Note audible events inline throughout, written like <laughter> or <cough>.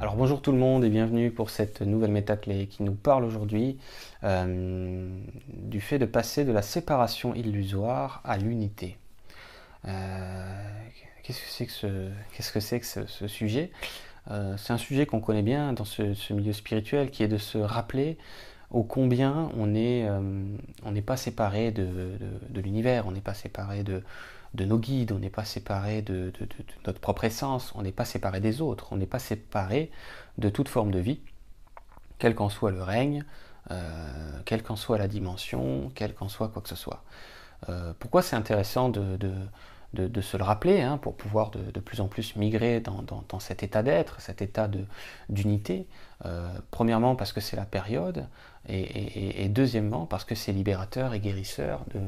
Alors bonjour tout le monde et bienvenue pour cette nouvelle méta-clé qui nous parle aujourd'hui euh, du fait de passer de la séparation illusoire à l'unité. Euh, qu'est-ce que c'est que ce, sujet? Euh, C'est un sujet qu'on connaît bien dans ce, milieu spirituel qui est de se rappeler au combien on n'est pas séparé de, l'univers, on n'est pas séparé de, de nos guides, on n'est pas séparé de, notre propre essence, on n'est pas séparé des autres, on n'est pas séparé de toute forme de vie, quel qu'en soit le règne, euh, quelle qu'en soit la dimension, quel qu'en soit quoi que ce soit. Euh, pourquoi c'est intéressant de, se le rappeler, hein, pour pouvoir de, plus en plus migrer dans, cet état d'être, cet état d'unité euh, Premièrement parce que c'est la période, et deuxièmement parce que c'est libérateur et guérisseur de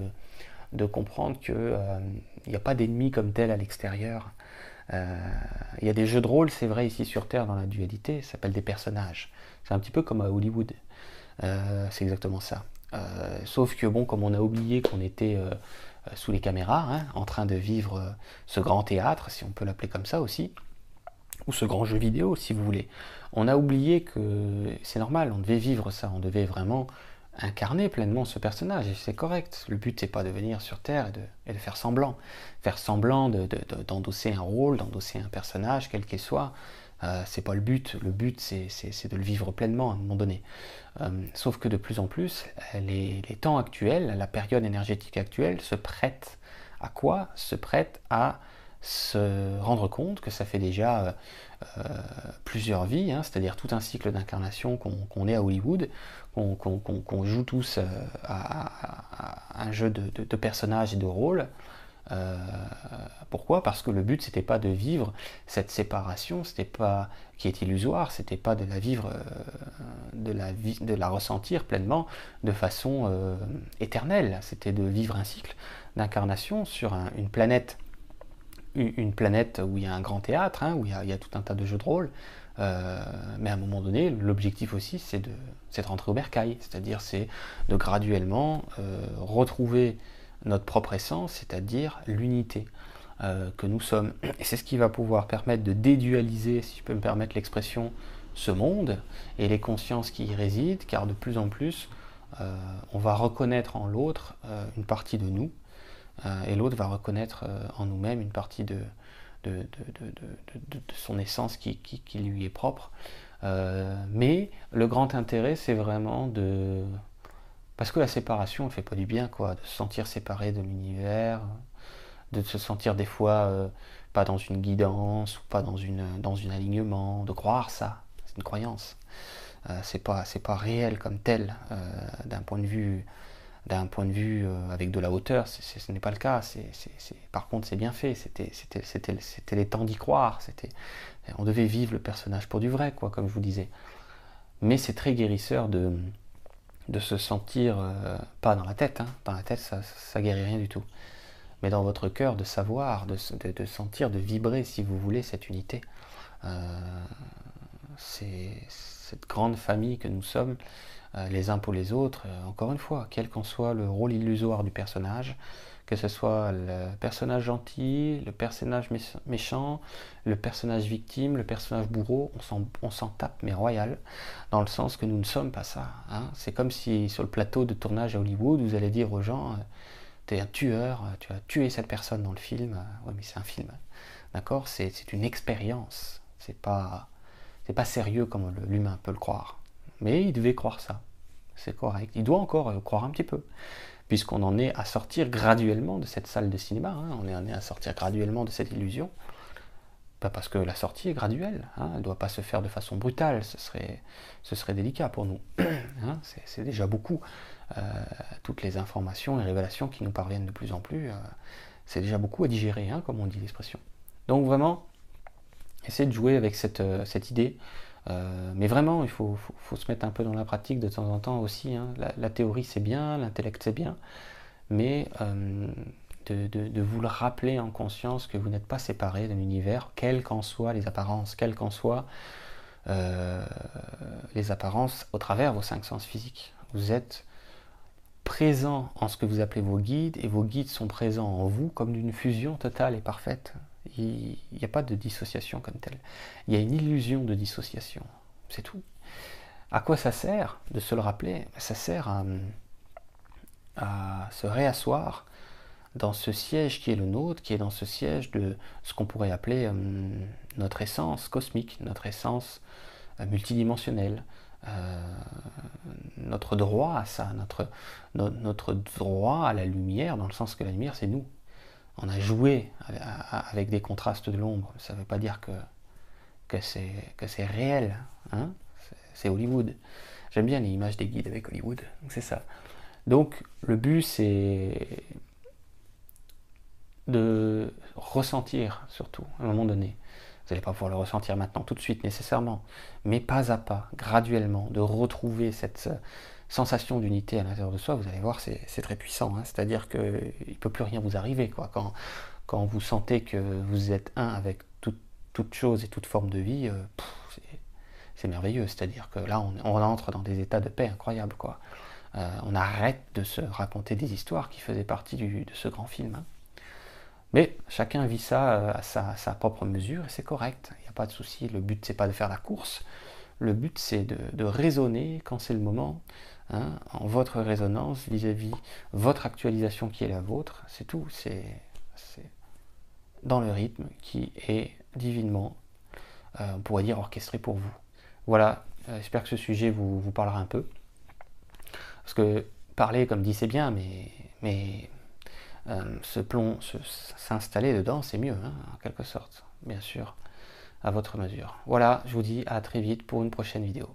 de comprendre qu'il euh, n'y a pas d'ennemi comme tel à l'extérieur. Euh, il y a des jeux de rôle, c'est vrai, ici sur Terre, dans la dualité, ça s'appelle des personnages. C'est un petit peu comme à Hollywood. C'est exactement ça. sauf que, bon, comme on a oublié qu'on était sous les caméras, hein, en train de vivre ce grand théâtre, si on peut l'appeler comme ça aussi, ou ce grand jeu vidéo, si vous voulez, on a oublié que c'est normal, on devait vivre ça, on devait vraiment incarner pleinement ce personnage, et c'est correct. Le but, c'est pas de venir sur Terre et de, faire semblant. Faire semblant d'endosser un rôle, d'endosser un personnage, quel qu'il soit, euh, c'est pas le but. Le but, c'est de le vivre pleinement à un moment donné. Euh, sauf que de plus en plus, les, temps actuels, la période énergétique actuelle se prête à quoi? Se prête à se rendre compte que ça fait déjà euh, plusieurs vies, hein, c'est-à-dire tout un cycle d'incarnation qu'on est à Hollywood, qu'on joue tous à, un jeu de, personnages et de rôles. Pourquoi? Parce que le but c'était pas de vivre cette séparation, c'était pas qui est illusoire, c'était pas de la vivre, de la de la ressentir pleinement de façon éternelle. C'était de vivre un cycle d'incarnation sur une planète une planète où il y a un grand théâtre, hein, où il y, a, tout un tas de jeux de rôle. Euh, mais à un moment donné, l'objectif aussi, c'est de, de, rentrer au bercail, c'est-à-dire c'est de graduellement euh, retrouver notre propre essence, c'est-à-dire l'unité euh, que nous sommes. Et c'est ce qui va pouvoir permettre de dédualiser, si je peux me permettre l'expression, ce monde et les consciences qui y résident, car de plus en plus, on va reconnaître en l'autre une partie de nous, euh, et l'autre va reconnaître euh, en nous-mêmes une partie de, son essence qui, lui est propre. Euh, mais le grand intérêt, c'est vraiment de... Parce que la séparation ne fait pas du bien, quoi, de se sentir séparé de l'univers, de se sentir des fois pas dans une guidance pas dans, une, un alignement, de croire ça, c'est une croyance. c'est pas, pas réel comme tel d'un point de vue d'un point de vue euh, avec de la hauteur, ce n'est pas le cas. par contre, c'est bien fait. C'était les temps d'y croire. On devait vivre le personnage pour du vrai, comme je vous disais. Mais c'est très guérisseur de, de se sentir, euh, pas dans la tête, hein. dans la tête ça, ça guérit rien du tout, mais dans votre cœur de savoir, de, de, sentir, de vibrer, si vous voulez, cette unité. Euh, c'est cette grande famille que nous sommes les uns pour les autres, euh, encore une fois, quel qu'en soit le rôle illusoire du personnage, que ce soit le personnage gentil, le personnage méchant, le personnage victime, le personnage bourreau, on s'en tape, mais royal, dans le sens que nous ne sommes pas ça. Hein. C'est comme si sur le plateau de tournage à Hollywood, vous allez dire aux gens, euh, tu es un tueur, tu as tué cette personne dans le film. Oui, mais c'est un film. D'accord C'est une expérience. C'est pas, pas sérieux comme l'humain peut le croire. Mais il devait croire ça. C'est correct. Il doit encore euh, croire un petit peu. Puisqu'on en est à sortir graduellement de cette salle de cinéma. Hein. On est à sortir graduellement de cette illusion. Pas parce que la sortie est graduelle. Hein. Elle ne doit pas se faire de façon brutale. Ce serait, délicat pour nous. <coughs> Hein. C'est déjà beaucoup. Euh, toutes les informations et révélations qui nous parviennent de plus en plus. Euh, c'est déjà beaucoup à digérer, comme on dit l'expression. Donc vraiment, essayez de jouer avec cette idée euh, mais vraiment, il faut, se mettre un peu dans la pratique de temps en temps aussi. Hein. La, théorie, c'est bien, l'intellect, c'est bien, mais euh, de, vous le rappeler en conscience que vous n'êtes pas séparé de l'univers, quelles qu'en soient les apparences, quelles qu'en soient euh, les apparences au travers vos cinq sens physiques. Vous êtes présent en ce que vous appelez vos guides, et vos guides sont présents en vous comme d'une fusion totale et parfaite. Il n'y a pas de dissociation comme telle. Il y a une illusion de dissociation. C'est tout. À quoi ça sert de se le rappeler? Ça sert à, se réasseoir dans ce siège qui est le nôtre, qui est dans ce siège de ce qu'on pourrait appeler euh, notre essence cosmique, notre essence euh, multidimensionnelle, euh, notre droit à ça, notre droit à la lumière, dans le sens que la lumière c'est nous. On a joué avec des contrastes de l'ombre, ça ne veut pas dire que, c'est réel, hein c'est Hollywood. J'aime bien les images des guides avec Hollywood, c'est ça. Donc le but c'est de ressentir surtout à un moment donné. Vous n'allez pas pouvoir le ressentir maintenant tout de suite nécessairement, mais pas à pas, graduellement, de retrouver cette sensation d'unité à l'intérieur de soi, vous allez voir, c'est très puissant. Hein. C'est-à-dire qu'il ne peut plus rien vous arriver. Quoi. Quand, quand vous sentez que vous êtes un avec toute chose et toute forme de vie, euh, c'est merveilleux. C'est-à-dire que là, on, entre dans des états de paix incroyables. Quoi. Euh, on arrête de se raconter des histoires qui faisaient partie de ce grand film. Hein. Mais chacun vit ça euh, à sa, propre mesure et c'est correct, il n'y a pas de souci. Le but, c'est pas de faire la course, le but, c'est de, raisonner quand c'est le moment, hein, en votre résonance vis-à-vis votre actualisation qui est la vôtre, c'est tout, c'est dans le rythme qui est divinement, euh, on pourrait dire, orchestré pour vous. Voilà, euh, j'espère que ce sujet vous, parlera un peu. Parce que parler, comme dit, c'est bien, mais, mais euh, plomb, s'installer dedans, c'est mieux, hein, en quelque sorte, bien sûr, à votre mesure. Voilà, je vous dis à très vite pour une prochaine vidéo.